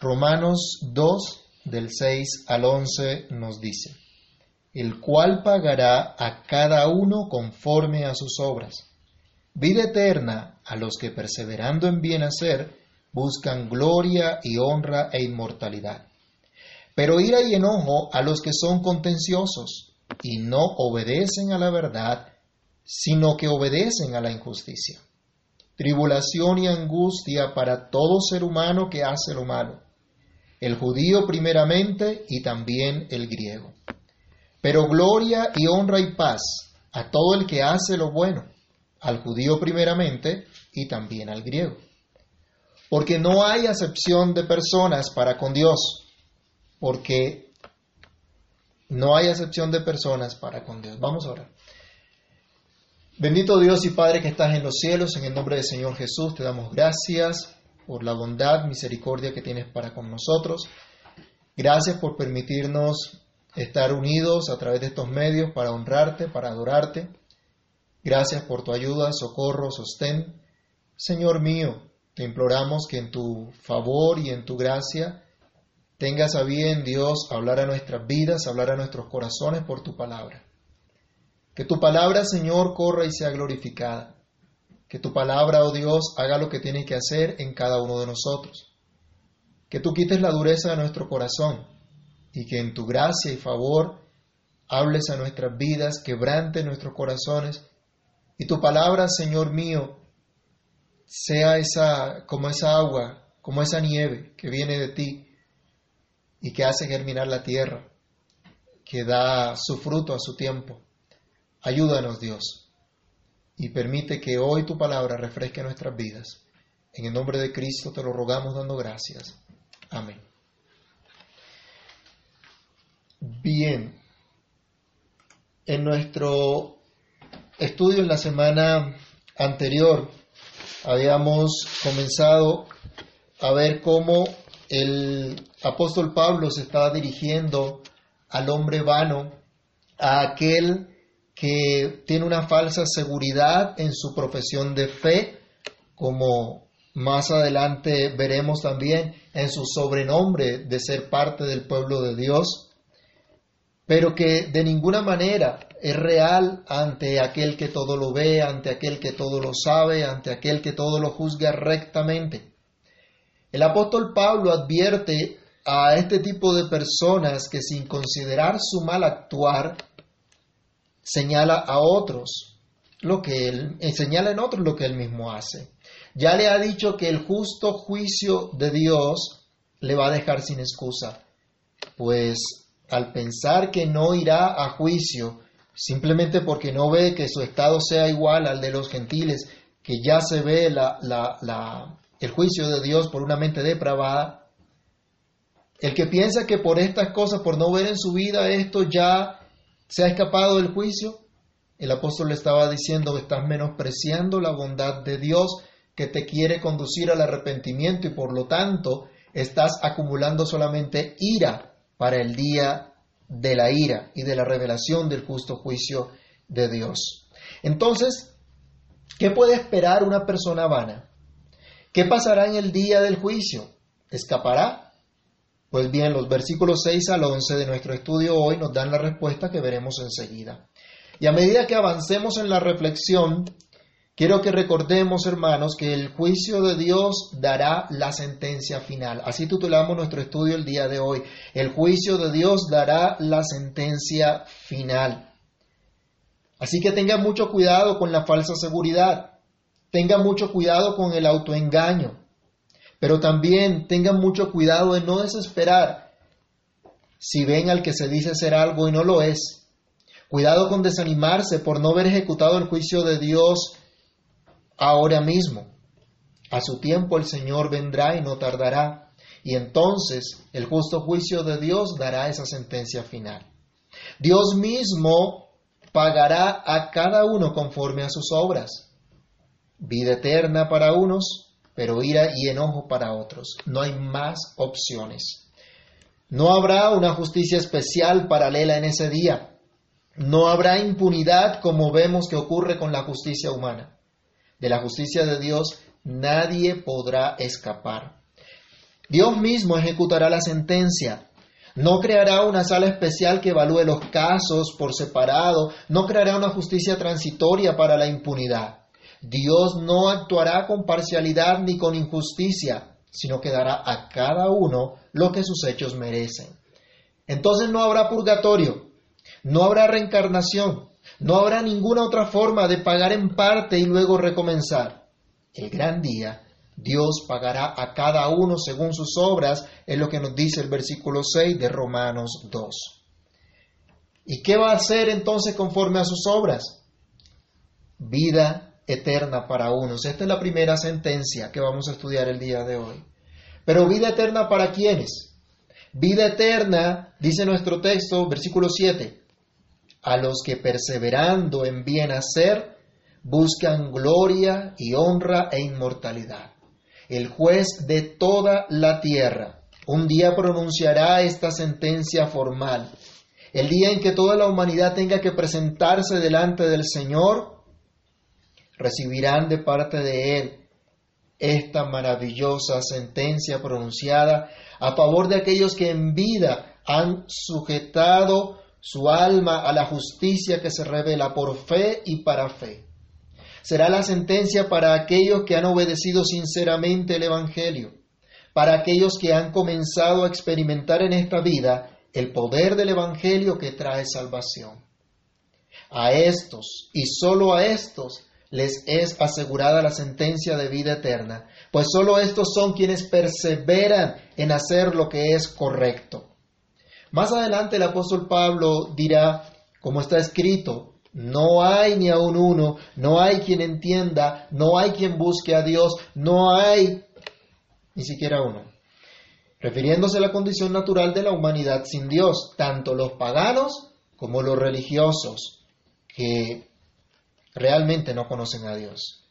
Romanos 2 del 6 al 11 nos dice, el cual pagará a cada uno conforme a sus obras. Vida eterna a los que perseverando en bien hacer buscan gloria y honra e inmortalidad. Pero ira y enojo a los que son contenciosos y no obedecen a la verdad, sino que obedecen a la injusticia. Tribulación y angustia para todo ser humano que hace lo malo, el judío primeramente y también el griego. Pero gloria y honra y paz a todo el que hace lo bueno, al judío primeramente y también al griego. Porque no hay acepción de personas para con Dios, porque no hay acepción de personas para con Dios. Vamos a orar. Bendito Dios y Padre que estás en los cielos, en el nombre del Señor Jesús, te damos gracias por la bondad, misericordia que tienes para con nosotros. Gracias por permitirnos estar unidos a través de estos medios para honrarte, para adorarte. Gracias por tu ayuda, socorro, sostén. Señor mío, te imploramos que en tu favor y en tu gracia tengas a bien, Dios, hablar a nuestras vidas, hablar a nuestros corazones por tu palabra. Que tu palabra, Señor, corra y sea glorificada. Que tu palabra, oh Dios, haga lo que tiene que hacer en cada uno de nosotros. Que tú quites la dureza de nuestro corazón y que en tu gracia y favor hables a nuestras vidas, quebrante nuestros corazones y tu palabra, Señor mío, sea esa como esa agua, como esa nieve que viene de ti y que hace germinar la tierra, que da su fruto a su tiempo. Ayúdanos, Dios, y permite que hoy tu palabra refresque nuestras vidas. En el nombre de Cristo te lo rogamos dando gracias. Amén. Bien, en nuestro estudio en la semana anterior habíamos comenzado a ver cómo el apóstol Pablo se estaba dirigiendo al hombre vano, a aquel que tiene una falsa seguridad en su profesión de fe, como más adelante veremos también en su sobrenombre de ser parte del pueblo de Dios, pero que de ninguna manera es real ante aquel que todo lo ve, ante aquel que todo lo sabe, ante aquel que todo lo juzga rectamente. El apóstol Pablo advierte a este tipo de personas que sin considerar su mal actuar, señala a otros lo que él, eh, señala en otros lo que él mismo hace. Ya le ha dicho que el justo juicio de Dios le va a dejar sin excusa, pues al pensar que no irá a juicio, simplemente porque no ve que su estado sea igual al de los gentiles, que ya se ve el juicio de Dios por una mente depravada, el que piensa que por estas cosas, por no ver en su vida esto, ya se ha escapado del juicio, el apóstol le estaba diciendo que estás menospreciando la bondad de Dios que te quiere conducir al arrepentimiento y por lo tanto estás acumulando solamente ira para el día de la ira y de la revelación del justo juicio de Dios. Entonces, ¿qué puede esperar una persona vana? ¿Qué pasará en el día del juicio? ¿Escapará? Pues bien, los versículos 6 al 11 de nuestro estudio hoy nos dan la respuesta que veremos enseguida. Y a medida que avancemos en la reflexión, Quiero que recordemos, hermanos, que el juicio de Dios dará la sentencia final. Así titulamos nuestro estudio el día de hoy. El juicio de Dios dará la sentencia final. Así que tengan mucho cuidado con la falsa seguridad. Tengan mucho cuidado con el autoengaño. Pero también tengan mucho cuidado de no desesperar si ven al que se dice ser algo y no lo es. Cuidado con desanimarse por no haber ejecutado el juicio de Dios ahora mismo. A su tiempo el Señor vendrá y no tardará, y entonces el justo juicio de Dios dará esa sentencia final. Dios mismo pagará a cada uno conforme a sus obras. Vida eterna para unos, pero ira y enojo para otros. No hay más opciones. No habrá una justicia especial paralela en ese día. No habrá impunidad como vemos que ocurre con la justicia humana de la justicia de Dios, nadie podrá escapar. Dios mismo ejecutará la sentencia. No creará una sala especial que evalúe los casos por separado, no creará una justicia transitoria para la impunidad. Dios no actuará con parcialidad ni con injusticia, sino que dará a cada uno lo que sus hechos merecen. Entonces no habrá purgatorio, no habrá reencarnación, no habrá ninguna otra forma de pagar en parte y luego recomenzar. El gran día, Dios pagará a cada uno según sus obras, es lo que nos dice el versículo 6 de Romanos 2. ¿Y qué va a hacer entonces conforme a sus obras? Vida eterna para unos. Esta es la primera sentencia que vamos a estudiar el día de hoy. Pero vida eterna para quiénes? Vida eterna, dice nuestro texto, versículo 7, a los que perseverando en bien hacer, buscan gloria y honra e inmortalidad. El juez de toda la tierra un día pronunciará esta sentencia formal. El día en que toda la humanidad tenga que presentarse delante del Señor, recibirán de parte de Él esta maravillosa sentencia pronunciada a favor de aquellos que en vida han sujetado su alma a la justicia que se revela por fe y para fe. Será la sentencia para aquellos que han obedecido sinceramente el Evangelio, para aquellos que han comenzado a experimentar en esta vida el poder del Evangelio que trae salvación. A estos y solo a estos les es asegurada la sentencia de vida eterna, pues solo estos son quienes perseveran en hacer lo que es correcto. Más adelante el apóstol Pablo dirá, como está escrito, no hay ni aun uno, no hay quien entienda, no hay quien busque a Dios, no hay ni siquiera uno. Refiriéndose a la condición natural de la humanidad sin Dios, tanto los paganos como los religiosos, que realmente no conocen a Dios.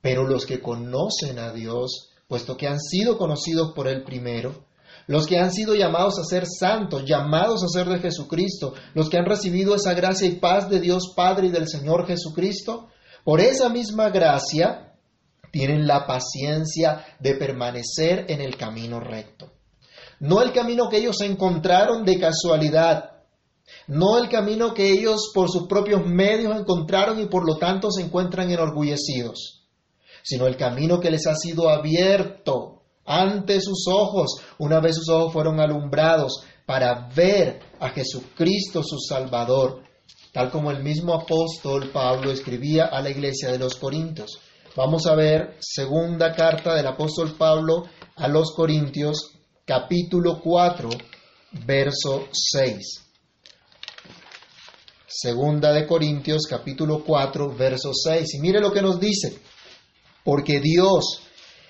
Pero los que conocen a Dios, puesto que han sido conocidos por Él primero, los que han sido llamados a ser santos, llamados a ser de Jesucristo, los que han recibido esa gracia y paz de Dios Padre y del Señor Jesucristo, por esa misma gracia tienen la paciencia de permanecer en el camino recto. No el camino que ellos encontraron de casualidad, no el camino que ellos por sus propios medios encontraron y por lo tanto se encuentran enorgullecidos, sino el camino que les ha sido abierto ante sus ojos, una vez sus ojos fueron alumbrados para ver a Jesucristo su Salvador, tal como el mismo apóstol Pablo escribía a la iglesia de los Corintios. Vamos a ver segunda carta del apóstol Pablo a los Corintios, capítulo 4, verso 6. Segunda de Corintios, capítulo 4, verso 6. Y mire lo que nos dice. Porque Dios,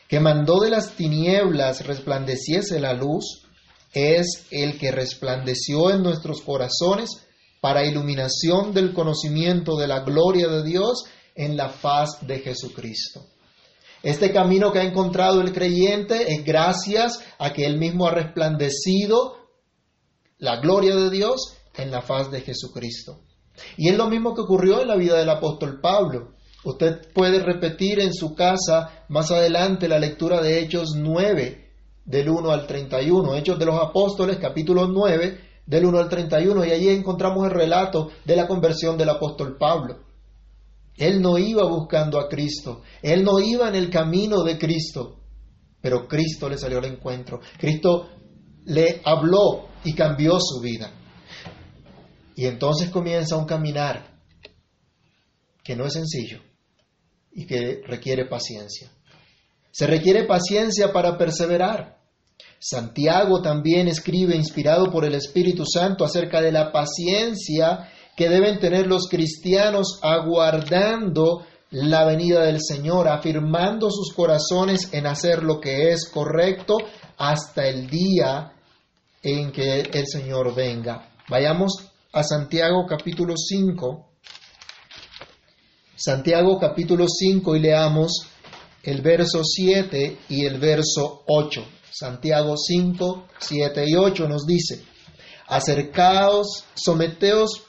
que mandó de las tinieblas resplandeciese la luz, es el que resplandeció en nuestros corazones para iluminación del conocimiento de la gloria de Dios en la faz de Jesucristo. Este camino que ha encontrado el creyente es gracias a que él mismo ha resplandecido la gloria de Dios en la faz de Jesucristo. Y es lo mismo que ocurrió en la vida del apóstol Pablo. Usted puede repetir en su casa más adelante la lectura de Hechos 9, del 1 al 31. Hechos de los Apóstoles, capítulo 9, del 1 al 31. Y allí encontramos el relato de la conversión del apóstol Pablo. Él no iba buscando a Cristo, él no iba en el camino de Cristo, pero Cristo le salió al encuentro. Cristo le habló y cambió su vida. Y entonces comienza un caminar que no es sencillo y que requiere paciencia. Se requiere paciencia para perseverar. Santiago también escribe, inspirado por el Espíritu Santo, acerca de la paciencia que deben tener los cristianos aguardando la venida del Señor, afirmando sus corazones en hacer lo que es correcto hasta el día en que el Señor venga. Vayamos a Santiago capítulo 5, Santiago capítulo 5 y leamos el verso 7 y el verso 8. Santiago 5, 7 y 8 nos dice, acercaos, someteos,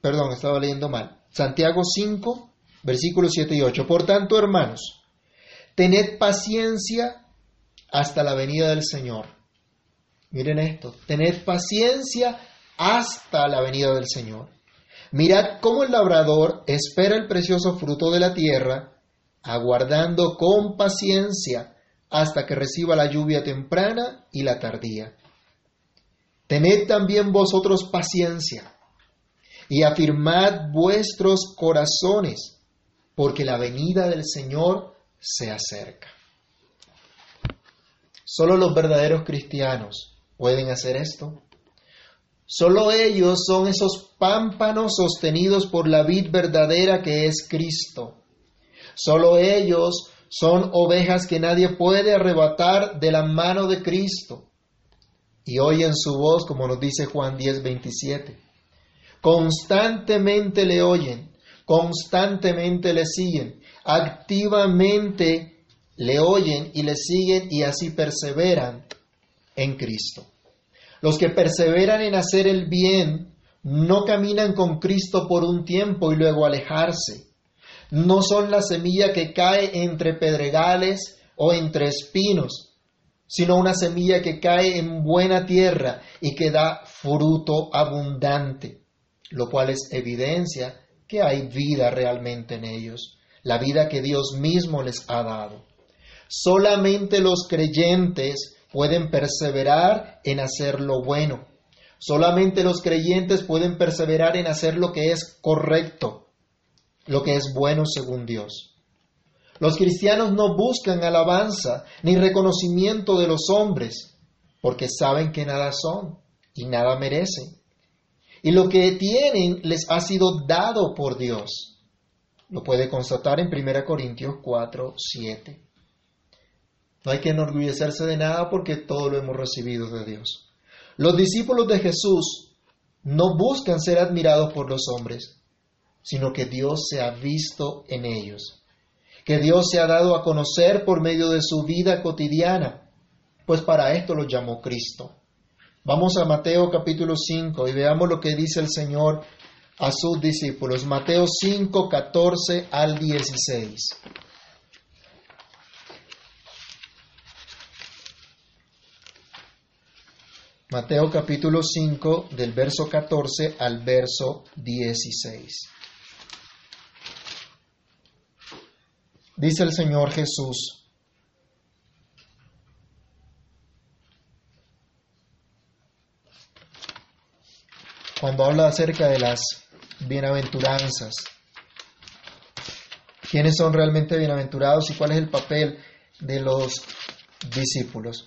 perdón, estaba leyendo mal. Santiago 5, versículos 7 y 8. Por tanto, hermanos, tened paciencia hasta la venida del Señor. Miren esto, tened paciencia hasta la venida del Señor. Mirad cómo el labrador espera el precioso fruto de la tierra, aguardando con paciencia hasta que reciba la lluvia temprana y la tardía. Tened también vosotros paciencia y afirmad vuestros corazones, porque la venida del Señor se acerca. Solo los verdaderos cristianos pueden hacer esto. Solo ellos son esos pámpanos sostenidos por la vid verdadera que es Cristo. Solo ellos son ovejas que nadie puede arrebatar de la mano de Cristo. Y oyen su voz, como nos dice Juan 10, 27. Constantemente le oyen, constantemente le siguen, activamente le oyen y le siguen y así perseveran en Cristo. Los que perseveran en hacer el bien no caminan con Cristo por un tiempo y luego alejarse. No son la semilla que cae entre pedregales o entre espinos, sino una semilla que cae en buena tierra y que da fruto abundante, lo cual es evidencia que hay vida realmente en ellos, la vida que Dios mismo les ha dado. Solamente los creyentes pueden perseverar en hacer lo bueno. Solamente los creyentes pueden perseverar en hacer lo que es correcto, lo que es bueno según Dios. Los cristianos no buscan alabanza ni reconocimiento de los hombres, porque saben que nada son y nada merecen. Y lo que tienen les ha sido dado por Dios. Lo puede constatar en 1 Corintios 4, 7. No hay que enorgullecerse de nada porque todo lo hemos recibido de Dios. Los discípulos de Jesús no buscan ser admirados por los hombres, sino que Dios se ha visto en ellos, que Dios se ha dado a conocer por medio de su vida cotidiana, pues para esto lo llamó Cristo. Vamos a Mateo capítulo 5 y veamos lo que dice el Señor a sus discípulos. Mateo 5, 14 al 16. Mateo capítulo 5 del verso 14 al verso 16. Dice el Señor Jesús, cuando habla acerca de las bienaventuranzas, quiénes son realmente bienaventurados y cuál es el papel de los discípulos.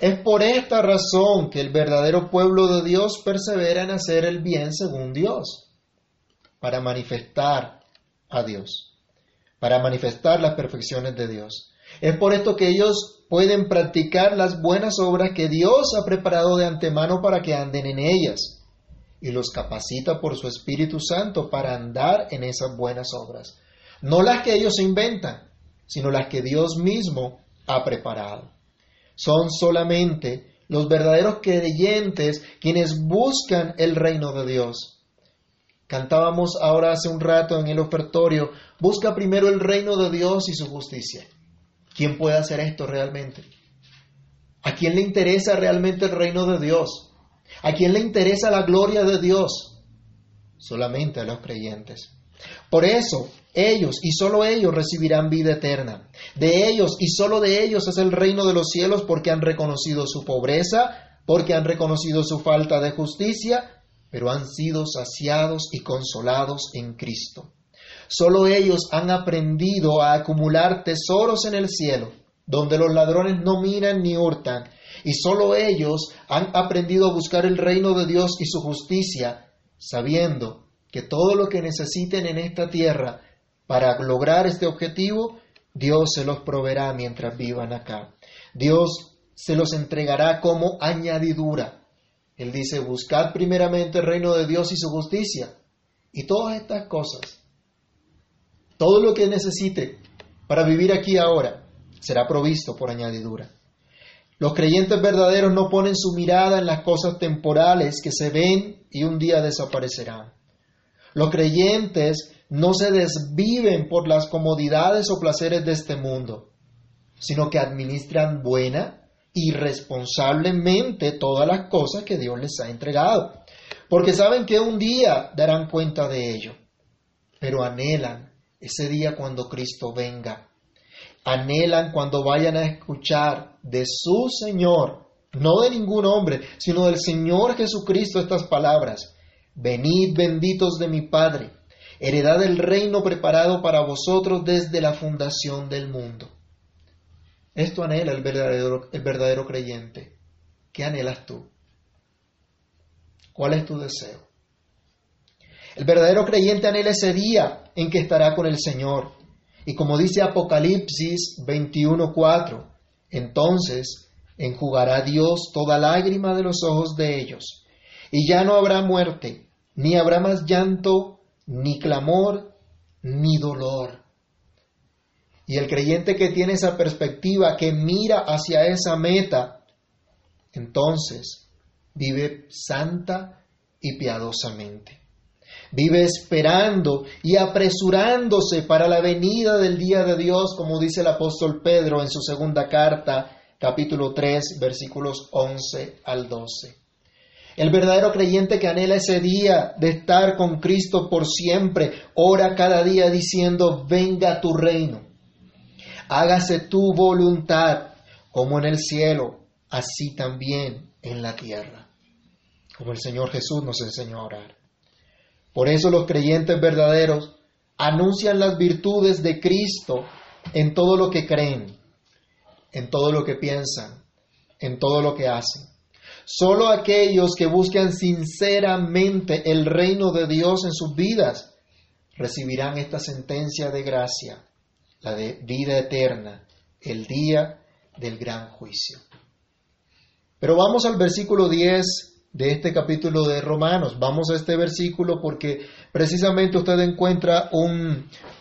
Es por esta razón que el verdadero pueblo de Dios persevera en hacer el bien según Dios, para manifestar a Dios, para manifestar las perfecciones de Dios. Es por esto que ellos pueden practicar las buenas obras que Dios ha preparado de antemano para que anden en ellas y los capacita por su Espíritu Santo para andar en esas buenas obras. No las que ellos inventan, sino las que Dios mismo ha preparado. Son solamente los verdaderos creyentes quienes buscan el reino de Dios. Cantábamos ahora hace un rato en el ofertorio, busca primero el reino de Dios y su justicia. ¿Quién puede hacer esto realmente? ¿A quién le interesa realmente el reino de Dios? ¿A quién le interesa la gloria de Dios? Solamente a los creyentes. Por eso, ellos y solo ellos recibirán vida eterna. De ellos y solo de ellos es el reino de los cielos porque han reconocido su pobreza, porque han reconocido su falta de justicia, pero han sido saciados y consolados en Cristo. Solo ellos han aprendido a acumular tesoros en el cielo, donde los ladrones no miran ni hurtan, y solo ellos han aprendido a buscar el reino de Dios y su justicia, sabiendo que todo lo que necesiten en esta tierra para lograr este objetivo, Dios se los proveerá mientras vivan acá. Dios se los entregará como añadidura. Él dice, buscad primeramente el reino de Dios y su justicia. Y todas estas cosas, todo lo que necesite para vivir aquí ahora, será provisto por añadidura. Los creyentes verdaderos no ponen su mirada en las cosas temporales que se ven y un día desaparecerán. Los creyentes no se desviven por las comodidades o placeres de este mundo, sino que administran buena y responsablemente todas las cosas que Dios les ha entregado, porque saben que un día darán cuenta de ello, pero anhelan ese día cuando Cristo venga. Anhelan cuando vayan a escuchar de su Señor, no de ningún hombre, sino del Señor Jesucristo estas palabras. Venid benditos de mi Padre, heredad del reino preparado para vosotros desde la fundación del mundo. Esto anhela el verdadero, el verdadero creyente. ¿Qué anhelas tú? ¿Cuál es tu deseo? El verdadero creyente anhela ese día en que estará con el Señor. Y como dice Apocalipsis 21:4, entonces enjugará Dios toda lágrima de los ojos de ellos, y ya no habrá muerte, ni habrá más llanto, ni clamor, ni dolor y el creyente que tiene esa perspectiva, que mira hacia esa meta, entonces vive santa y piadosamente. Vive esperando y apresurándose para la venida del día de Dios, como dice el apóstol Pedro en su segunda carta, capítulo 3, versículos 11 al 12. El verdadero creyente que anhela ese día de estar con Cristo por siempre, ora cada día diciendo, venga tu reino hágase tu voluntad como en el cielo, así también en la tierra, como el Señor Jesús nos enseñó a orar. Por eso los creyentes verdaderos anuncian las virtudes de Cristo en todo lo que creen, en todo lo que piensan, en todo lo que hacen. Solo aquellos que buscan sinceramente el reino de Dios en sus vidas recibirán esta sentencia de gracia la de vida eterna, el día del gran juicio. Pero vamos al versículo 10 de este capítulo de Romanos. Vamos a este versículo porque precisamente usted encuentra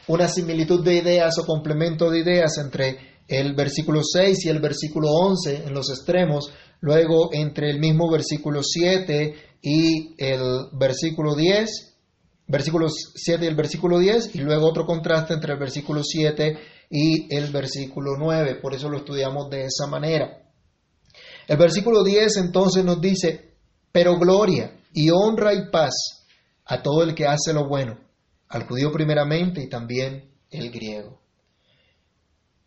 una similitud de ideas o complemento de ideas entre el versículo 6 y el versículo 11 en los extremos, luego entre el mismo versículo 7 y el versículo 10 versículos 7 y el versículo 10, y luego otro contraste entre el versículo 7 y el versículo 9. Por eso lo estudiamos de esa manera. El versículo 10 entonces nos dice, pero gloria y honra y paz a todo el que hace lo bueno, al judío primeramente y también el griego.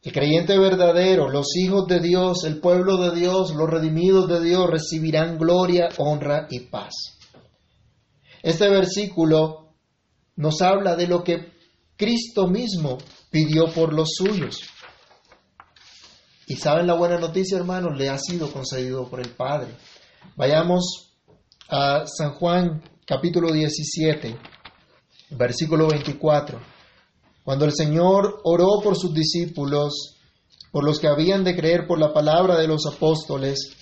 El creyente verdadero, los hijos de Dios, el pueblo de Dios, los redimidos de Dios recibirán gloria, honra y paz. Este versículo nos habla de lo que Cristo mismo pidió por los suyos. Y saben la buena noticia, hermanos, le ha sido concedido por el Padre. Vayamos a San Juan capítulo 17, versículo 24. Cuando el Señor oró por sus discípulos, por los que habían de creer por la palabra de los apóstoles,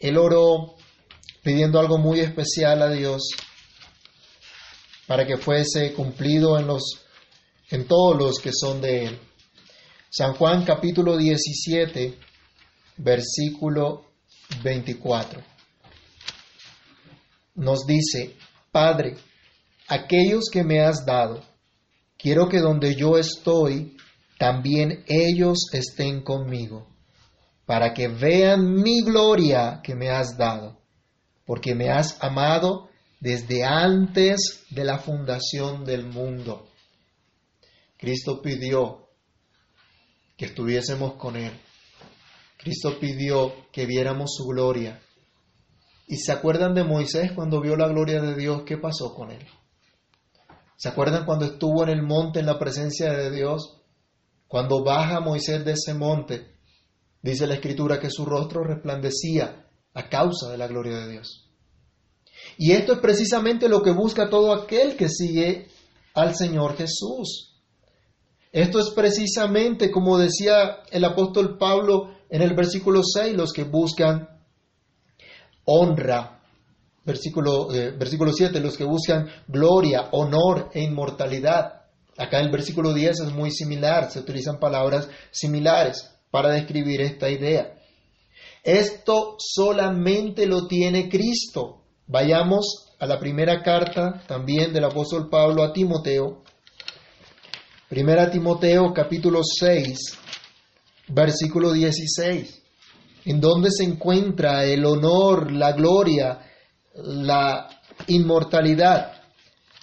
Él oró pidiendo algo muy especial a Dios para que fuese cumplido en, los, en todos los que son de Él. San Juan capítulo 17, versículo 24. Nos dice, Padre, aquellos que me has dado, quiero que donde yo estoy, también ellos estén conmigo, para que vean mi gloria que me has dado, porque me has amado desde antes de la fundación del mundo. Cristo pidió que estuviésemos con Él. Cristo pidió que viéramos su gloria. ¿Y se acuerdan de Moisés cuando vio la gloria de Dios? ¿Qué pasó con él? ¿Se acuerdan cuando estuvo en el monte en la presencia de Dios? Cuando baja Moisés de ese monte, dice la escritura que su rostro resplandecía a causa de la gloria de Dios. Y esto es precisamente lo que busca todo aquel que sigue al Señor Jesús. Esto es precisamente, como decía el apóstol Pablo en el versículo 6, los que buscan honra. Versículo, eh, versículo 7, los que buscan gloria, honor e inmortalidad. Acá en el versículo 10 es muy similar, se utilizan palabras similares para describir esta idea. Esto solamente lo tiene Cristo. Vayamos a la primera carta también del apóstol Pablo a Timoteo. Primera Timoteo capítulo 6, versículo 16, en donde se encuentra el honor, la gloria, la inmortalidad.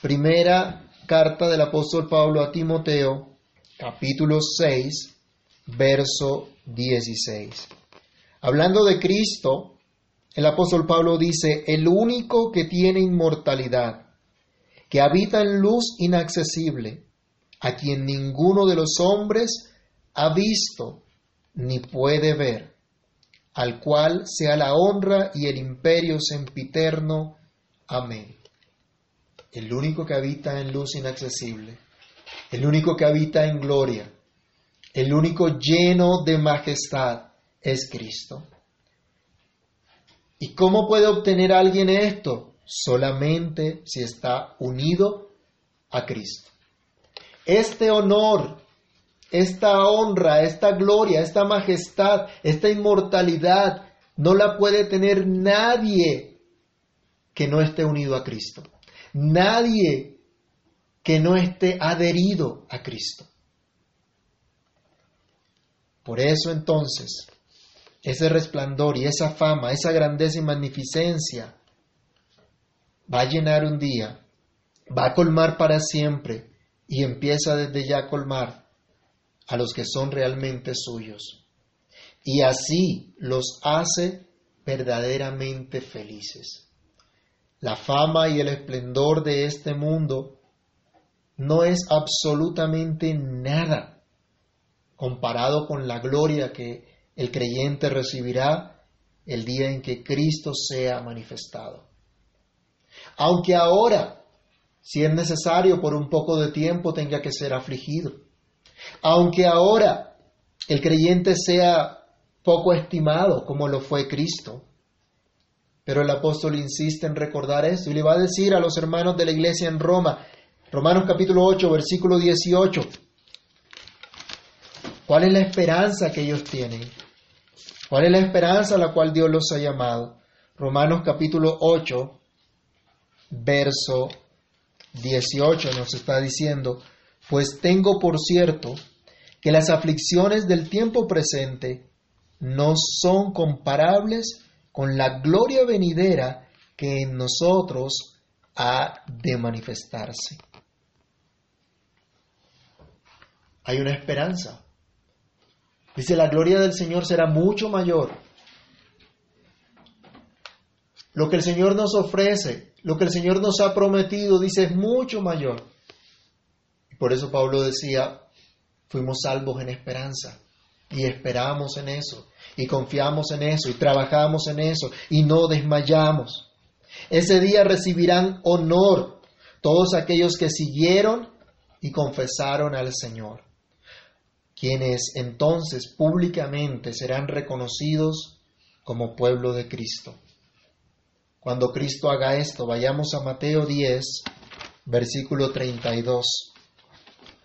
Primera carta del apóstol Pablo a Timoteo, capítulo 6, verso 16. Hablando de Cristo, el apóstol Pablo dice, el único que tiene inmortalidad, que habita en luz inaccesible, a quien ninguno de los hombres ha visto ni puede ver, al cual sea la honra y el imperio sempiterno. Amén. El único que habita en luz inaccesible, el único que habita en gloria, el único lleno de majestad, es Cristo. ¿Y cómo puede obtener alguien esto? Solamente si está unido a Cristo. Este honor, esta honra, esta gloria, esta majestad, esta inmortalidad, no la puede tener nadie que no esté unido a Cristo. Nadie que no esté adherido a Cristo. Por eso entonces, ese resplandor y esa fama, esa grandeza y magnificencia, va a llenar un día, va a colmar para siempre y empieza desde ya a colmar a los que son realmente suyos. Y así los hace verdaderamente felices. La fama y el esplendor de este mundo no es absolutamente nada comparado con la gloria que el creyente recibirá el día en que Cristo sea manifestado. Aunque ahora, si es necesario por un poco de tiempo, tenga que ser afligido. Aunque ahora el creyente sea poco estimado como lo fue Cristo. Pero el apóstol insiste en recordar esto y le va a decir a los hermanos de la iglesia en Roma, Romanos capítulo 8, versículo 18, ¿cuál es la esperanza que ellos tienen? ¿Cuál es la esperanza a la cual Dios los ha llamado? Romanos capítulo 8, verso 18 nos está diciendo, pues tengo por cierto que las aflicciones del tiempo presente no son comparables con la gloria venidera que en nosotros ha de manifestarse. Hay una esperanza. Dice, la gloria del Señor será mucho mayor. Lo que el Señor nos ofrece, lo que el Señor nos ha prometido, dice, es mucho mayor. Por eso Pablo decía, fuimos salvos en esperanza. Y esperamos en eso, y confiamos en eso, y trabajamos en eso, y no desmayamos. Ese día recibirán honor todos aquellos que siguieron y confesaron al Señor quienes entonces públicamente serán reconocidos como pueblo de Cristo. Cuando Cristo haga esto, vayamos a Mateo 10, versículo 32.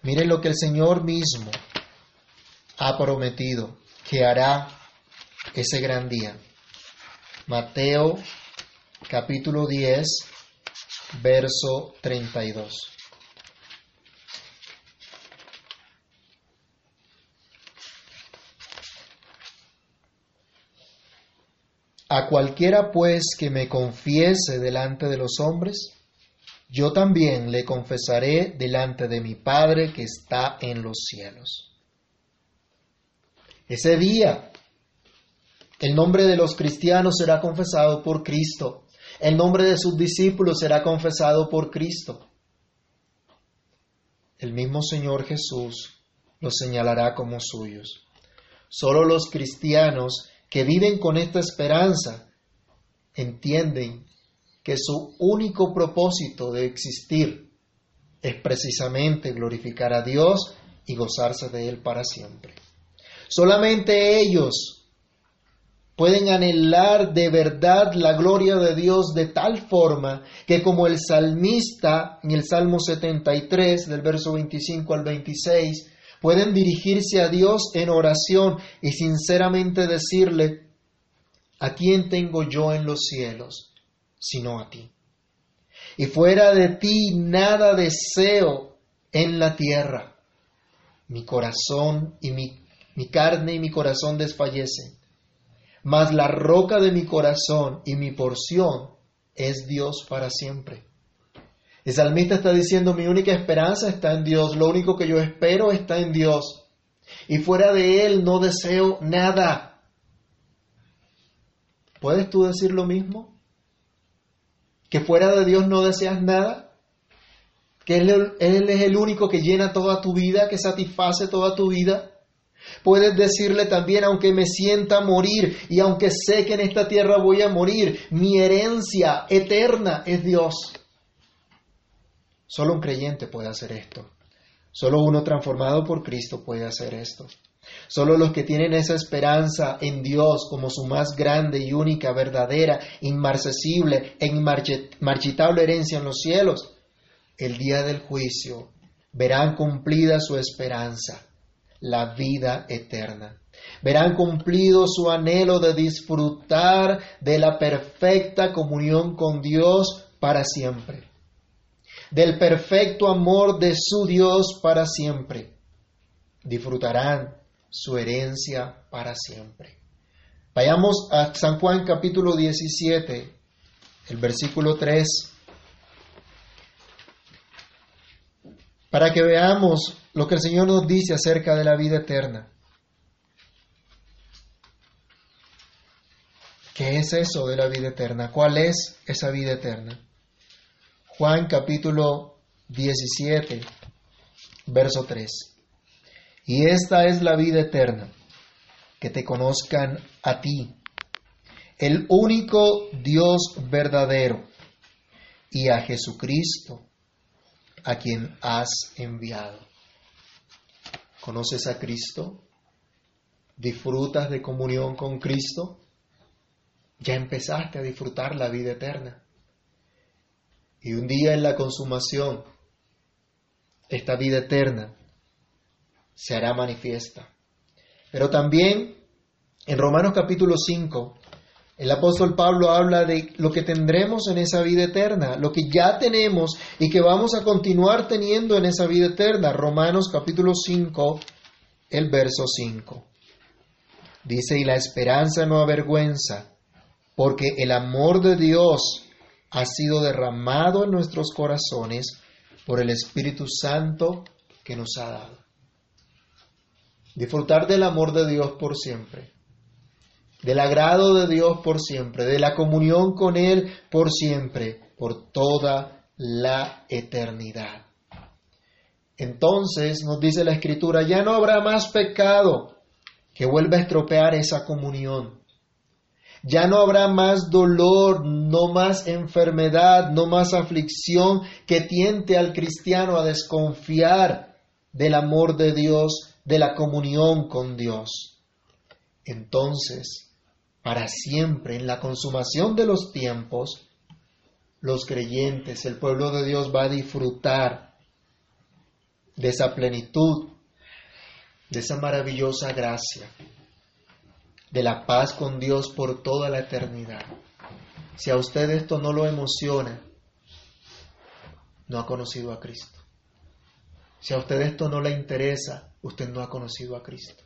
Miren lo que el Señor mismo ha prometido que hará ese gran día. Mateo capítulo 10, verso 32. A cualquiera pues que me confiese delante de los hombres, yo también le confesaré delante de mi Padre que está en los cielos. Ese día, el nombre de los cristianos será confesado por Cristo. El nombre de sus discípulos será confesado por Cristo. El mismo Señor Jesús los señalará como suyos. Solo los cristianos que viven con esta esperanza entienden que su único propósito de existir es precisamente glorificar a Dios y gozarse de Él para siempre. Solamente ellos pueden anhelar de verdad la gloria de Dios de tal forma que como el salmista en el Salmo 73 del verso 25 al 26, pueden dirigirse a Dios en oración y sinceramente decirle, ¿a quién tengo yo en los cielos sino a ti? Y fuera de ti nada deseo en la tierra. Mi corazón y mi, mi carne y mi corazón desfallecen mas la roca de mi corazón y mi porción es Dios para siempre. El salmista está diciendo, mi única esperanza está en Dios, lo único que yo espero está en Dios. Y fuera de Él no deseo nada. ¿Puedes tú decir lo mismo? ¿Que fuera de Dios no deseas nada? ¿Que Él, es el único que llena toda tu vida, que satisface toda tu vida? Puedes decirle también, aunque me sienta morir y aunque sé que en esta tierra voy a morir, mi herencia eterna es Dios. Solo un creyente puede hacer esto. Solo uno transformado por Cristo puede hacer esto. Solo los que tienen esa esperanza en Dios como su más grande y única, verdadera, inmarcesible e inmarchitable herencia en los cielos, el día del juicio verán cumplida su esperanza la vida eterna. Verán cumplido su anhelo de disfrutar de la perfecta comunión con Dios para siempre, del perfecto amor de su Dios para siempre. Disfrutarán su herencia para siempre. Vayamos a San Juan capítulo 17, el versículo 3, para que veamos lo que el Señor nos dice acerca de la vida eterna. ¿Qué es eso de la vida eterna? ¿Cuál es esa vida eterna? Juan capítulo 17, verso 3. Y esta es la vida eterna, que te conozcan a ti, el único Dios verdadero, y a Jesucristo, a quien has enviado. ¿Conoces a Cristo? ¿Disfrutas de comunión con Cristo? Ya empezaste a disfrutar la vida eterna. Y un día en la consumación, esta vida eterna se hará manifiesta. Pero también en Romanos capítulo 5, el apóstol Pablo habla de lo que tendremos en esa vida eterna, lo que ya tenemos y que vamos a continuar teniendo en esa vida eterna. Romanos capítulo 5, el verso 5. Dice, y la esperanza no avergüenza, porque el amor de Dios ha sido derramado en nuestros corazones por el Espíritu Santo que nos ha dado. Disfrutar del amor de Dios por siempre del agrado de Dios por siempre, de la comunión con Él por siempre, por toda la eternidad. Entonces nos dice la Escritura, ya no habrá más pecado que vuelva a estropear esa comunión. Ya no habrá más dolor, no más enfermedad, no más aflicción que tiente al cristiano a desconfiar del amor de Dios, de la comunión con Dios. Entonces, para siempre, en la consumación de los tiempos, los creyentes, el pueblo de Dios va a disfrutar de esa plenitud, de esa maravillosa gracia, de la paz con Dios por toda la eternidad. Si a usted esto no lo emociona, no ha conocido a Cristo. Si a usted esto no le interesa, usted no ha conocido a Cristo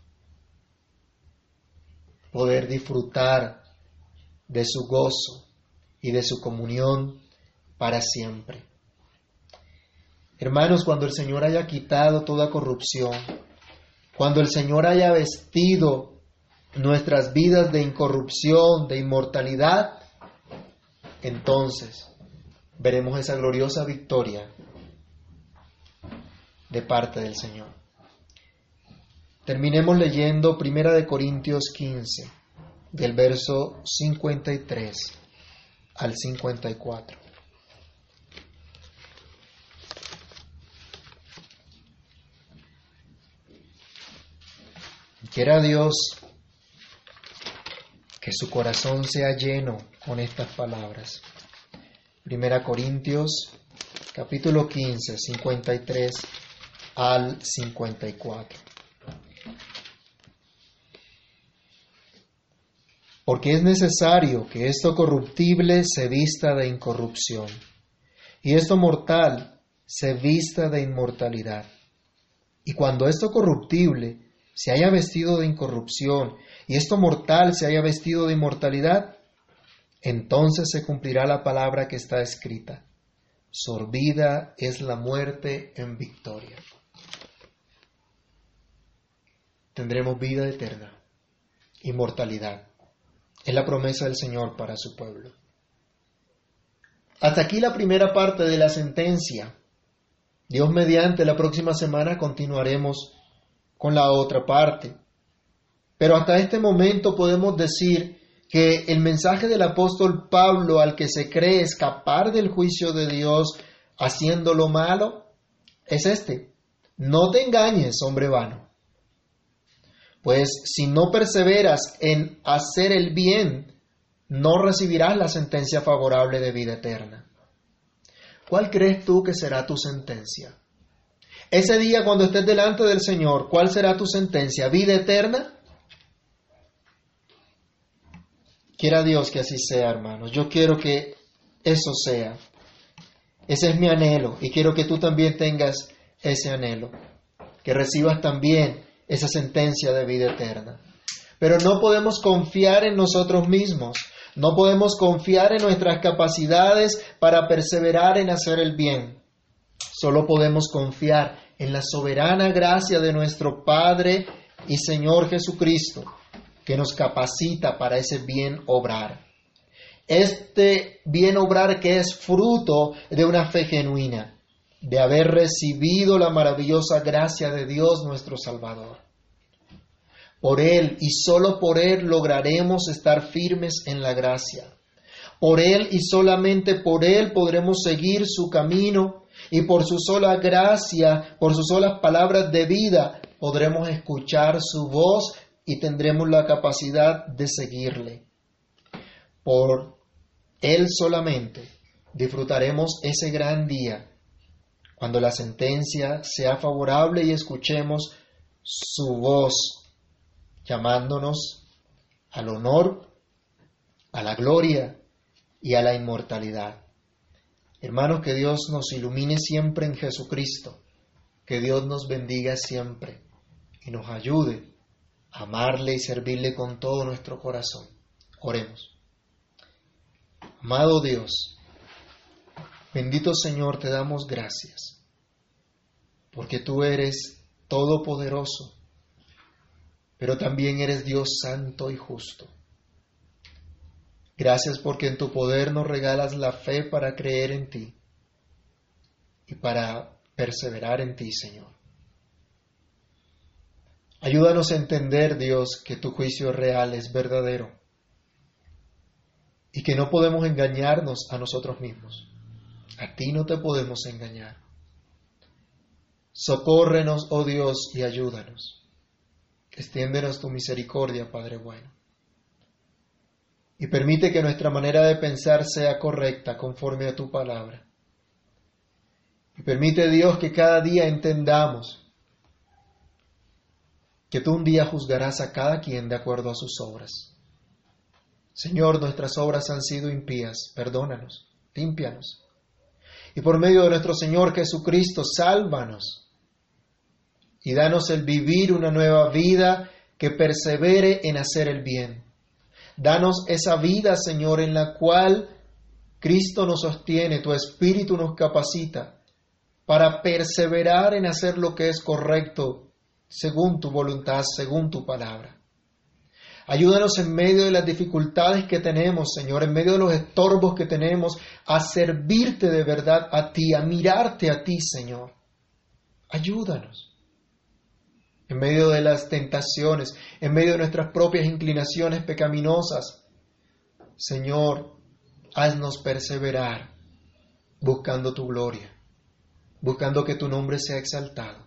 poder disfrutar de su gozo y de su comunión para siempre. Hermanos, cuando el Señor haya quitado toda corrupción, cuando el Señor haya vestido nuestras vidas de incorrupción, de inmortalidad, entonces veremos esa gloriosa victoria de parte del Señor. Terminemos leyendo Primera de Corintios 15, del verso 53 al 54. Quiera Dios que su corazón sea lleno con estas palabras. Primera Corintios capítulo 15, 53 al 54. Porque es necesario que esto corruptible se vista de incorrupción y esto mortal se vista de inmortalidad. Y cuando esto corruptible se haya vestido de incorrupción y esto mortal se haya vestido de inmortalidad, entonces se cumplirá la palabra que está escrita. Sorbida es la muerte en victoria. Tendremos vida eterna, inmortalidad. Es la promesa del Señor para su pueblo. Hasta aquí la primera parte de la sentencia. Dios mediante la próxima semana continuaremos con la otra parte. Pero hasta este momento podemos decir que el mensaje del apóstol Pablo al que se cree escapar del juicio de Dios haciendo lo malo es este. No te engañes, hombre vano. Pues si no perseveras en hacer el bien, no recibirás la sentencia favorable de vida eterna. ¿Cuál crees tú que será tu sentencia? Ese día cuando estés delante del Señor, ¿cuál será tu sentencia? ¿Vida eterna? Quiera Dios que así sea, hermanos. Yo quiero que eso sea. Ese es mi anhelo y quiero que tú también tengas ese anhelo. Que recibas también esa sentencia de vida eterna. Pero no podemos confiar en nosotros mismos. No podemos confiar en nuestras capacidades para perseverar en hacer el bien. Solo podemos confiar en la soberana gracia de nuestro Padre y Señor Jesucristo, que nos capacita para ese bien obrar. Este bien obrar que es fruto de una fe genuina, de haber recibido la maravillosa gracia de Dios nuestro Salvador. Por Él y solo por Él lograremos estar firmes en la gracia. Por Él y solamente por Él podremos seguir su camino y por su sola gracia, por sus solas palabras de vida, podremos escuchar su voz y tendremos la capacidad de seguirle. Por Él solamente disfrutaremos ese gran día, cuando la sentencia sea favorable y escuchemos su voz llamándonos al honor, a la gloria y a la inmortalidad. Hermanos, que Dios nos ilumine siempre en Jesucristo, que Dios nos bendiga siempre y nos ayude a amarle y servirle con todo nuestro corazón. Oremos. Amado Dios, bendito Señor, te damos gracias, porque tú eres todopoderoso pero también eres Dios santo y justo. Gracias porque en tu poder nos regalas la fe para creer en ti y para perseverar en ti, Señor. Ayúdanos a entender, Dios, que tu juicio real es verdadero y que no podemos engañarnos a nosotros mismos. A ti no te podemos engañar. Socórrenos, oh Dios, y ayúdanos. Extiéndenos tu misericordia, Padre bueno. Y permite que nuestra manera de pensar sea correcta conforme a tu palabra. Y permite, Dios, que cada día entendamos que tú un día juzgarás a cada quien de acuerdo a sus obras. Señor, nuestras obras han sido impías, perdónanos, límpianos. Y por medio de nuestro Señor Jesucristo, sálvanos y danos el vivir una nueva vida que persevere en hacer el bien. Danos esa vida, Señor, en la cual Cristo nos sostiene, tu Espíritu nos capacita para perseverar en hacer lo que es correcto según tu voluntad, según tu palabra. Ayúdanos en medio de las dificultades que tenemos, Señor, en medio de los estorbos que tenemos, a servirte de verdad a ti, a mirarte a ti, Señor. Ayúdanos en medio de las tentaciones, en medio de nuestras propias inclinaciones pecaminosas. Señor, haznos perseverar buscando tu gloria, buscando que tu nombre sea exaltado,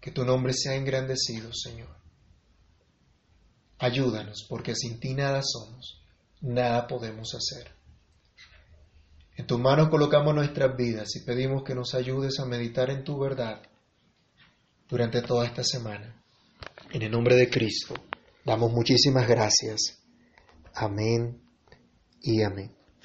que tu nombre sea engrandecido, Señor. Ayúdanos, porque sin ti nada somos, nada podemos hacer. En tus manos colocamos nuestras vidas y pedimos que nos ayudes a meditar en tu verdad durante toda esta semana. En el nombre de Cristo, damos muchísimas gracias. Amén y amén.